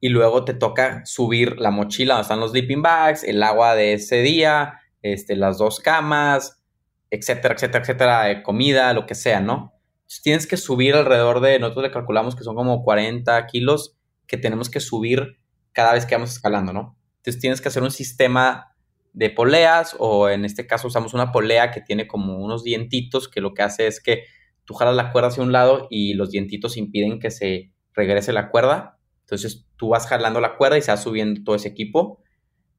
y luego te toca subir la mochila donde están los sleeping bags, el agua de ese día, este, las dos camas, etcétera, etcétera, etcétera, de comida, lo que sea, ¿no? Entonces tienes que subir alrededor de, nosotros le calculamos que son como 40 kilos que tenemos que subir cada vez que vamos escalando, ¿no? Entonces tienes que hacer un sistema de poleas o en este caso usamos una polea que tiene como unos dientitos que lo que hace es que tú jalas la cuerda hacia un lado y los dientitos impiden que se regrese la cuerda. Entonces tú vas jalando la cuerda y se va subiendo todo ese equipo.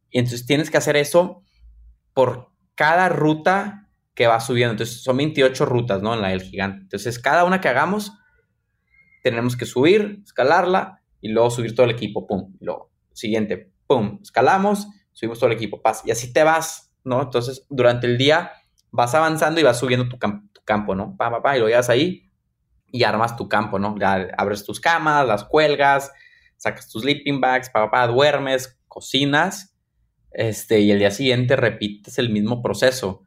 Y entonces tienes que hacer eso por cada ruta que va subiendo. Entonces son 28 rutas, ¿no? En la del gigante. Entonces cada una que hagamos, tenemos que subir, escalarla y luego subir todo el equipo, pum. Luego, siguiente, pum, escalamos, subimos todo el equipo, paz. Y así te vas, ¿no? Entonces durante el día vas avanzando y vas subiendo tu, campo, ¿no? Pa, pa, pa, y lo llevas ahí y armas tu campo, ¿no? Ya abres tus camas, las cuelgas, sacas tus sleeping bags, pa, pa, pa, duermes, cocinas, este, y el día siguiente repites el mismo proceso.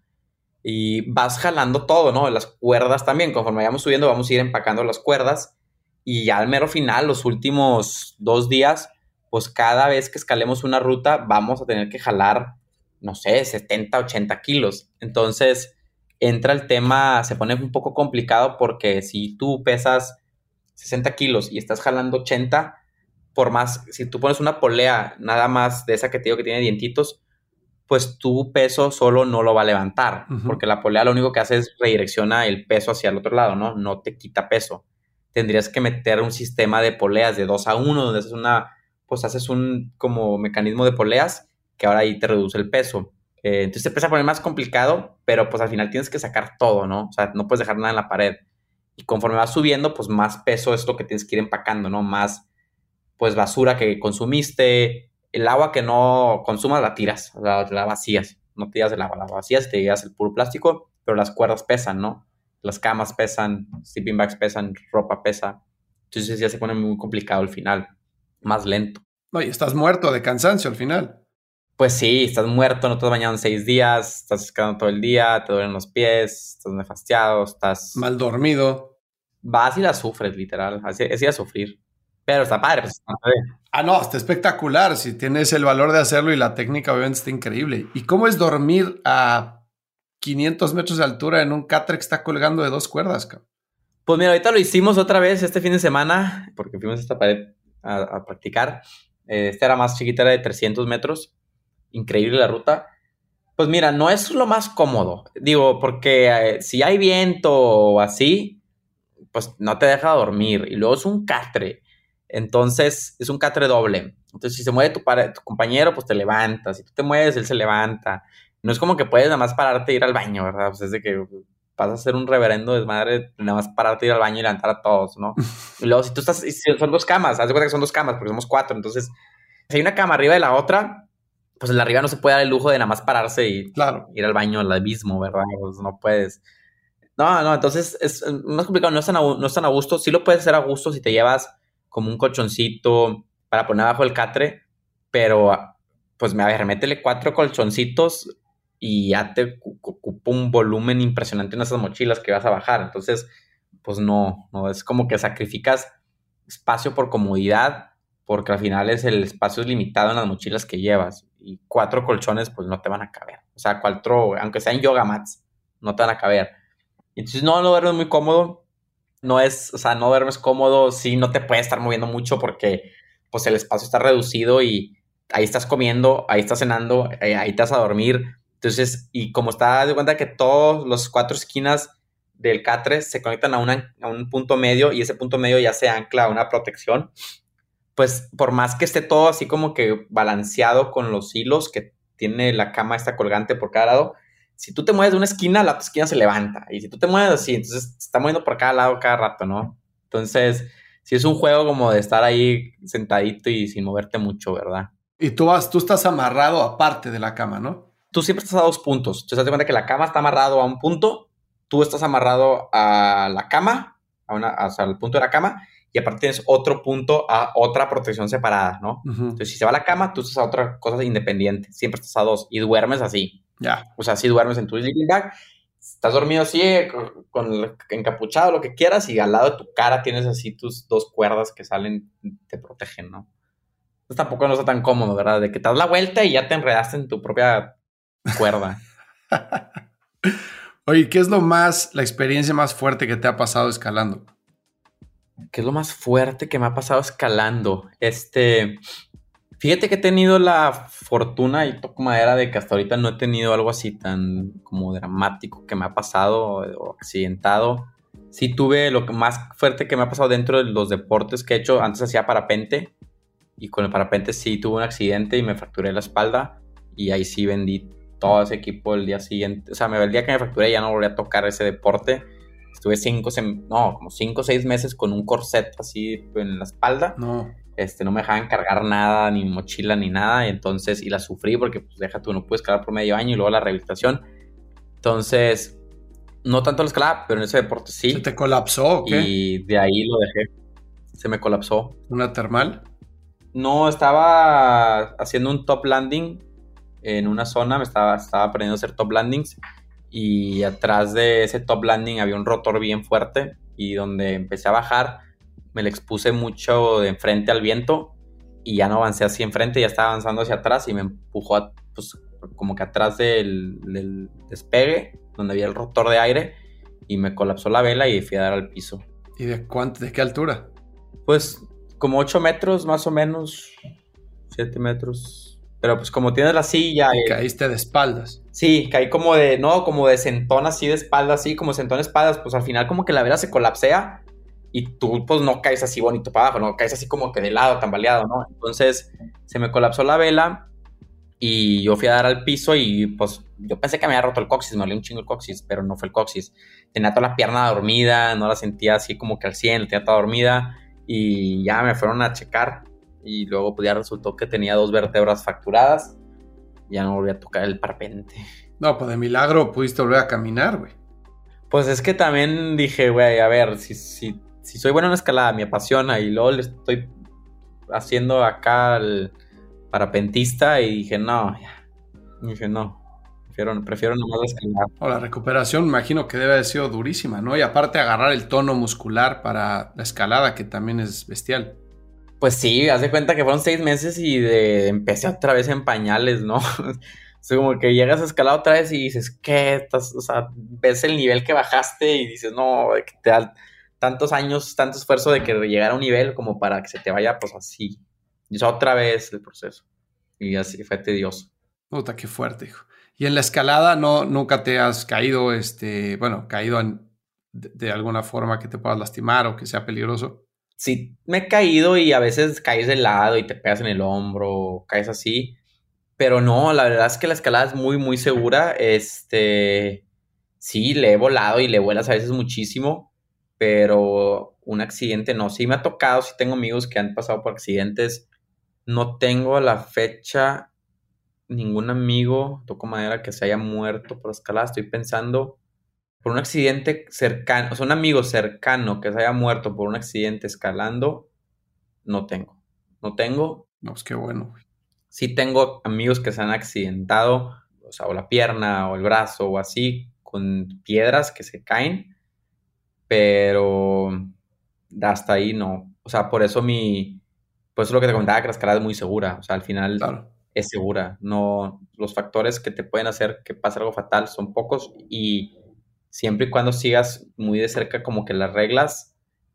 Y vas jalando todo, ¿no? Las cuerdas también. Conforme vayamos subiendo, vamos a ir empacando las cuerdas. Y ya al mero final, los últimos dos días, pues cada vez que escalemos una ruta, vamos a tener que jalar, no sé, 70, 80 kilos. Entonces, entra el tema, se pone un poco complicado porque si tú pesas 60 kilos y estás jalando 80, por más, si tú pones una polea nada más de esa que te digo que tiene dientitos, pues tu peso solo no lo va a levantar, porque la polea lo único que hace es redirecciona el peso hacia el otro lado, ¿no? No te quita peso. Tendrías que meter un sistema de poleas de 2 a 1, donde haces una, pues haces un como mecanismo de poleas que ahora ahí te reduce el peso. Eh, entonces te empieza a poner más complicado, pero pues al final tienes que sacar todo, ¿no? O sea, no puedes dejar nada en la pared. Y conforme vas subiendo, pues más peso es lo que tienes que ir empacando, ¿no? Más, pues basura que consumiste, el agua que no consumas la tiras, la, la vacías, no tiras el agua, la vacías, te llevas el puro plástico, pero las cuerdas pesan, ¿no? Las camas pesan, sleeping bags pesan, ropa pesa. Entonces ya se pone muy complicado al final, más lento. Oye, estás muerto de cansancio al final. Pues sí, estás muerto, no te has bañado en seis días, estás escalando todo el día, te duelen los pies, estás nefastiado, estás... Mal dormido. Vas y la sufres, literal, así es ir a sufrir. Pero está padre, pues está padre. Ah, no, está espectacular. Si tienes el valor de hacerlo y la técnica, obviamente está increíble. ¿Y cómo es dormir a 500 metros de altura en un catre que está colgando de dos cuerdas, cabrón? Pues mira, ahorita lo hicimos otra vez este fin de semana, porque fuimos a esta pared a, practicar. Eh, esta era más chiquita, era de 300 metros. Increíble la ruta. Pues mira, no es lo más cómodo. Digo, porque eh, si hay viento o así, pues no te deja dormir. Y luego es un catre. Entonces, es un catre doble. Entonces, si se mueve tu, tu compañero, pues te levantas. Si tú te mueves, él se levanta. No es como que puedes nada más pararte e ir al baño, ¿verdad? Pues es de que vas a ser un reverendo desmadre, nada más pararte, ir al baño y levantar a todos, ¿no? y luego, si tú estás, son dos camas, haz de cuenta que son dos camas, porque somos cuatro. Entonces, si hay una cama arriba de la otra, pues en la arriba no se puede dar el lujo de nada más pararse y claro. ir al baño al mismo, ¿verdad? Pues no puedes. No, no, entonces es más complicado, no es, tan a, no es tan a gusto. Sí lo puedes hacer a gusto si te llevas como un colchoncito para poner abajo el catre, pero pues me a ver, métele cuatro colchoncitos y ya te ocupa un volumen impresionante en esas mochilas que vas a bajar. Entonces, pues no, no es como que sacrificas espacio por comodidad, porque al final es el espacio es limitado en las mochilas que llevas y cuatro colchones pues no te van a caber. O sea, cuatro, aunque sean yoga mats, no te van a caber. Entonces no, no duermes muy cómodo no es, o sea, no duermes cómodo, sí, no te puedes estar moviendo mucho porque pues el espacio está reducido y ahí estás comiendo, ahí estás cenando, eh, ahí, te vas a dormir. Entonces, y como está de cuenta que todos los cuatro esquinas del catre se conectan a, a un punto medio y ese punto medio ya se ancla a una protección, pues por más que esté todo así como que balanceado con los hilos que tiene la cama esta colgante por cada lado, si tú te mueves de una esquina, la otra esquina se levanta. Y si tú te mueves así, entonces se está moviendo por cada lado cada rato, ¿no? Entonces, si es un juego como de estar ahí sentadito y sin moverte mucho, ¿verdad? Y tú vas, tú estás amarrado aparte de la cama, ¿no? Tú siempre estás a dos puntos. Entonces, te cuenta que la cama está amarrado a un punto, tú estás amarrado a la cama, a una, o el punto de la cama, y aparte tienes otro punto a otra protección separada, ¿no? Entonces, si se va a la cama, tú estás a otra cosa independiente. Siempre estás a dos y duermes así. Ya. O sea, si duermes en tu sleeping bag, estás dormido así, eh, con, encapuchado, lo que quieras, y al lado de tu cara tienes así tus dos cuerdas que salen, te protegen, ¿no? Entonces tampoco no está tan cómodo, ¿verdad? De que te das la vuelta y ya te enredaste en tu propia cuerda. Oye, ¿qué es lo más, la experiencia más fuerte que te ha pasado escalando? ¿Qué es lo más fuerte que me ha pasado escalando? Este, Fíjate que he tenido la fortuna y toco madera de que hasta ahorita no he tenido algo así tan como dramático que me ha pasado o accidentado. sí tuve lo que más fuerte que me ha pasado dentro de los deportes que he hecho. Antes hacía parapente y con el parapente sí tuve un accidente y me fracturé la espalda y ahí sí vendí todo ese equipo el día siguiente. O sea, me el día que me fracturé ya no volví a tocar ese deporte. Estuve cinco, no, como cinco o seis meses con un corset así en la espalda. No. Este, no me dejaban cargar nada, ni mochila, ni nada. Entonces, y la sufrí porque, pues, deja tú, no puedes escalar por medio año y luego la rehabilitación. Entonces, no tanto la escalada, pero en ese deporte sí. ¿Se te colapsó o qué? Y de ahí lo dejé. Se me colapsó. ¿Una termal? No, estaba haciendo un top landing en una zona, me estaba, estaba aprendiendo a hacer top landings y atrás de ese top landing había un rotor bien fuerte y donde empecé a bajar me le expuse mucho de enfrente al viento y ya no avancé así enfrente, ya estaba avanzando hacia atrás y me empujó pues, como que atrás del, del despegue donde había el rotor de aire y me colapsó la vela y fui a dar al piso. ¿Y de cuánto, de qué altura? Pues como 8 metros más o menos, 7 metros. Pero pues como tienes la silla... Y caíste de espaldas. Sí, caí como de, no, como de sentón así de espaldas, así como sentón de espaldas, pues al final como que la vela se colapsea y tú pues no caes así bonito para abajo, no caes así como que de lado, tambaleado, ¿no? Entonces se me colapsó la vela y yo fui a dar al piso y pues yo pensé que me había roto el coxis, me olía un chingo el coxis, pero no fue el coxis. Tenía toda la pierna dormida, no la sentía así como que al 100, la tenía toda dormida y ya me fueron a checar y luego pues ya resultó que tenía dos vértebras fracturadas. Ya no volví a tocar el parpente. No, pues de milagro pudiste volver a caminar, güey. Pues es que también dije, güey, a ver, si, si, si soy bueno en escalada, me apasiona y luego le estoy haciendo acá el parapentista y dije, no, ya. dije, no, prefiero, prefiero nomás escalar. O la recuperación, imagino que debe haber sido durísima, ¿no? Y aparte agarrar el tono muscular para la escalada, que también es bestial. Pues sí, haz de cuenta que fueron seis meses y de, empecé otra vez en pañales, ¿no? es como que llegas a escalar otra vez y dices, ¿qué? Estás, o sea, ves el nivel que bajaste y dices, no, que te tantos años, tanto esfuerzo de que llegar a un nivel como para que se te vaya, pues así. Y otra vez el proceso. Y así fue tedioso. Puta, qué fuerte, hijo. Y en la escalada no, nunca te has caído, este, bueno, caído de, de alguna forma que te puedas lastimar o que sea peligroso sí me he caído y a veces caes de lado y te pegas en el hombro, caes así. Pero no, la verdad es que la escalada es muy, muy segura. Este, sí, le he volado y le vuelas a veces muchísimo, pero un accidente no. Sí me ha tocado, sí tengo amigos que han pasado por accidentes. No tengo a la fecha ningún amigo, toco madera, que se haya muerto por escalada. Estoy pensando por un accidente cercano, o sea, un amigo cercano que se haya muerto por un accidente escalando, no tengo. No tengo. No, pues qué bueno. Sí tengo amigos que se han accidentado, o sea, o la pierna o el brazo o así, con piedras que se caen, pero hasta ahí no. O sea, por eso mi, por eso lo que te comentaba, que la escalada es muy segura. O sea, al final es segura. No, los factores que te pueden hacer que pase algo fatal son pocos y siempre y cuando sigas muy de cerca como que las reglas,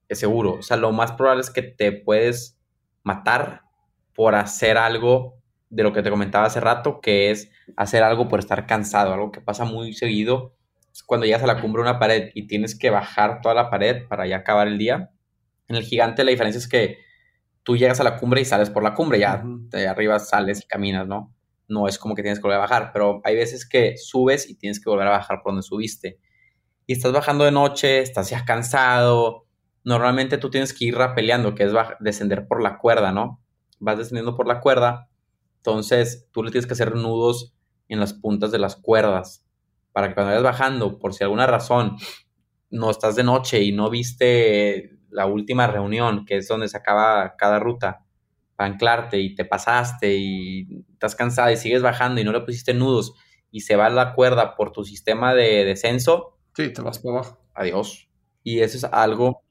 es seguro. O sea, lo más probable es que te puedes matar por hacer algo de lo que te comentaba hace rato, que es hacer algo por estar cansado, algo que pasa muy seguido. Cuando llegas a la cumbre de una pared y tienes que bajar toda la pared para ya acabar el día. En el gigante la diferencia es que tú llegas a la cumbre y sales por la cumbre, ya de arriba sales y caminas, ¿no? No es como que tienes que volver a bajar, pero hay veces que subes y tienes que volver a bajar por donde subiste y estás bajando de noche, estás ya cansado, normalmente tú tienes que ir rapeleando, que es descender por la cuerda, ¿no? Vas descendiendo por la cuerda, entonces tú le tienes que hacer nudos en las puntas de las cuerdas para que cuando vayas bajando, por si alguna razón no estás de noche y no viste la última reunión, que es donde se acaba cada ruta, para anclarte y te pasaste y estás cansado y sigues bajando y no le pusiste nudos y se va la cuerda por tu sistema de descenso, Sí, te vas para abajo. Adiós. Y eso es algo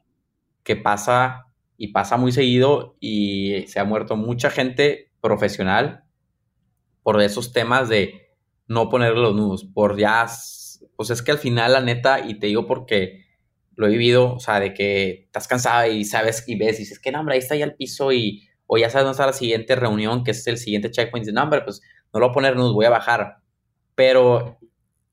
que pasa y pasa muy seguido y se ha muerto mucha gente profesional por esos temas de no poner los nudos, por ya, pues es que al final la neta, y te digo porque lo he vivido, o sea, de que estás cansado y sabes y ves y dices, que no, hombre, ahí está ya el piso y, o ya sabes dónde está la siguiente reunión, que es el siguiente checkpoint, dices, no, hombre, pues no lo voy a poner nudos, voy a bajar. Pero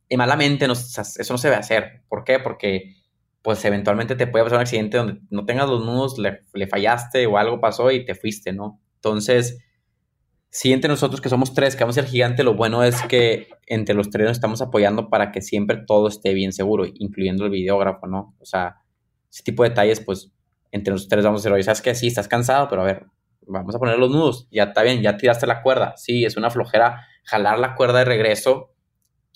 y malamente no, eso no se debe hacer. ¿Por qué? Porque pues eventualmente te puede pasar un accidente donde no tengas los nudos, le, le fallaste o algo pasó y te fuiste, ¿no? Entonces, sí, entre nosotros que somos tres, que vamos a ser gigante, lo bueno es que entre los tres nos estamos apoyando para que siempre todo esté bien seguro, incluyendo el videógrafo, ¿no? O sea, ese tipo de detalles, pues, entre los tres vamos a decir, oye, ¿sabes qué? Sí, estás cansado, pero a ver, vamos a poner los nudos, ya está bien, ya tiraste la cuerda, sí, es una flojera jalar la cuerda de regreso,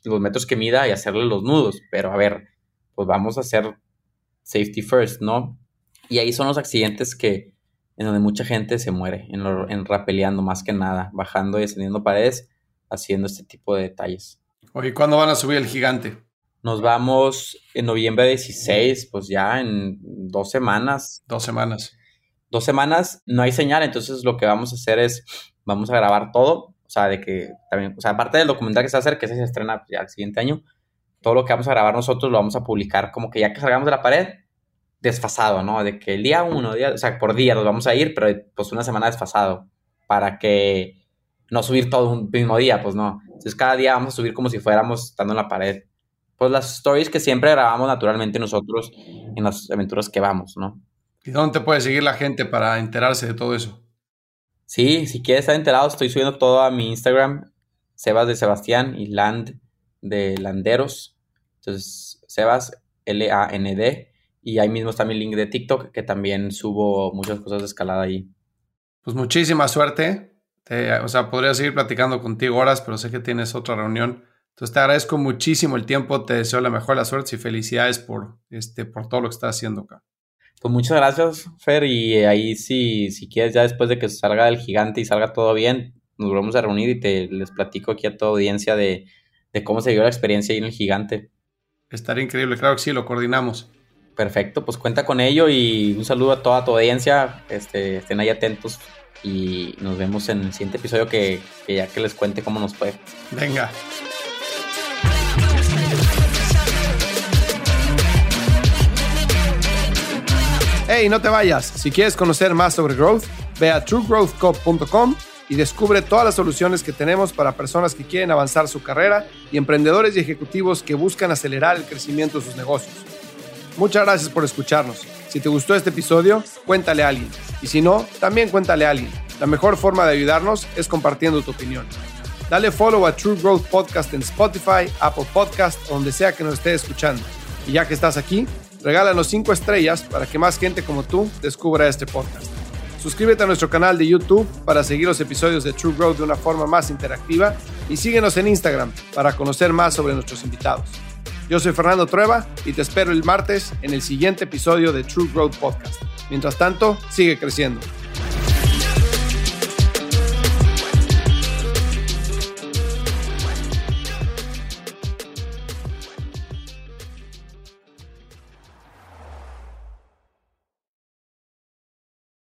los metros que mida y hacerle los nudos, pero a ver, pues vamos a hacer safety first, ¿no? Y ahí son los accidentes que, en donde mucha gente se muere, en, en rapeleando más que nada, bajando y ascendiendo paredes, haciendo este tipo de detalles. Oye, ¿cuándo van a subir el gigante? Nos vamos en noviembre 16, pues ya en dos semanas. Dos semanas. Dos semanas, no hay señal, entonces lo que vamos a hacer es, vamos a grabar todo, o sea, de que también, o sea, aparte del documental que se va a hacer, que ese se estrena ya el siguiente año, todo lo que vamos a grabar nosotros lo vamos a publicar como que ya que salgamos de la pared, desfasado, ¿no? De que el día uno, día, o sea, por día nos vamos a ir, pero pues una semana desfasado, para que no subir todo un mismo día, pues no. Entonces cada día vamos a subir como si fuéramos estando en la pared. Pues las stories que siempre grabamos naturalmente nosotros en las aventuras que vamos, ¿no? ¿Y dónde te puede seguir la gente para enterarse de todo eso? Sí, si quieres estar enterado, estoy subiendo todo a mi Instagram, Sebas de Sebastián y Land de Landeros. Entonces, Sebas, L-A-N-D, y ahí mismo está mi link de TikTok, que también subo muchas cosas de escalada ahí. Pues muchísima suerte. o sea, podría seguir platicando contigo horas, pero sé que tienes otra reunión. Entonces te agradezco muchísimo el tiempo, te deseo la mejor de las suertes y felicidades por, este, por todo lo que estás haciendo acá. Pues muchas gracias, Fer, y ahí si, si quieres ya después de que salga el gigante y salga todo bien, nos volvemos a reunir y te les platico aquí a toda audiencia de, de cómo se dio la experiencia ahí en el gigante. Estaría increíble, claro que sí, lo coordinamos. Perfecto, pues cuenta con ello y un saludo a toda tu audiencia. Este, estén ahí atentos y nos vemos en el siguiente episodio que, que ya que les cuente cómo nos fue. Venga. Hey, no te vayas. Si quieres conocer más sobre growth, ve a truegrowthco.com y descubre todas las soluciones que tenemos para personas que quieren avanzar su carrera y emprendedores y ejecutivos que buscan acelerar el crecimiento de sus negocios. Muchas gracias por escucharnos. Si te gustó este episodio, cuéntale a alguien. Y si no, también cuéntale a alguien. La mejor forma de ayudarnos es compartiendo tu opinión. Dale follow a True Growth Podcast en Spotify, Apple Podcast o donde sea que nos esté escuchando. Y ya que estás aquí, regálanos 5 estrellas para que más gente como tú descubra este podcast. Suscríbete a nuestro canal de YouTube para seguir los episodios de True Growth de una forma más interactiva y síguenos en Instagram para conocer más sobre nuestros invitados. Yo soy Fernando Trueba y te espero el martes en el siguiente episodio de True Growth Podcast. Mientras tanto, sigue creciendo.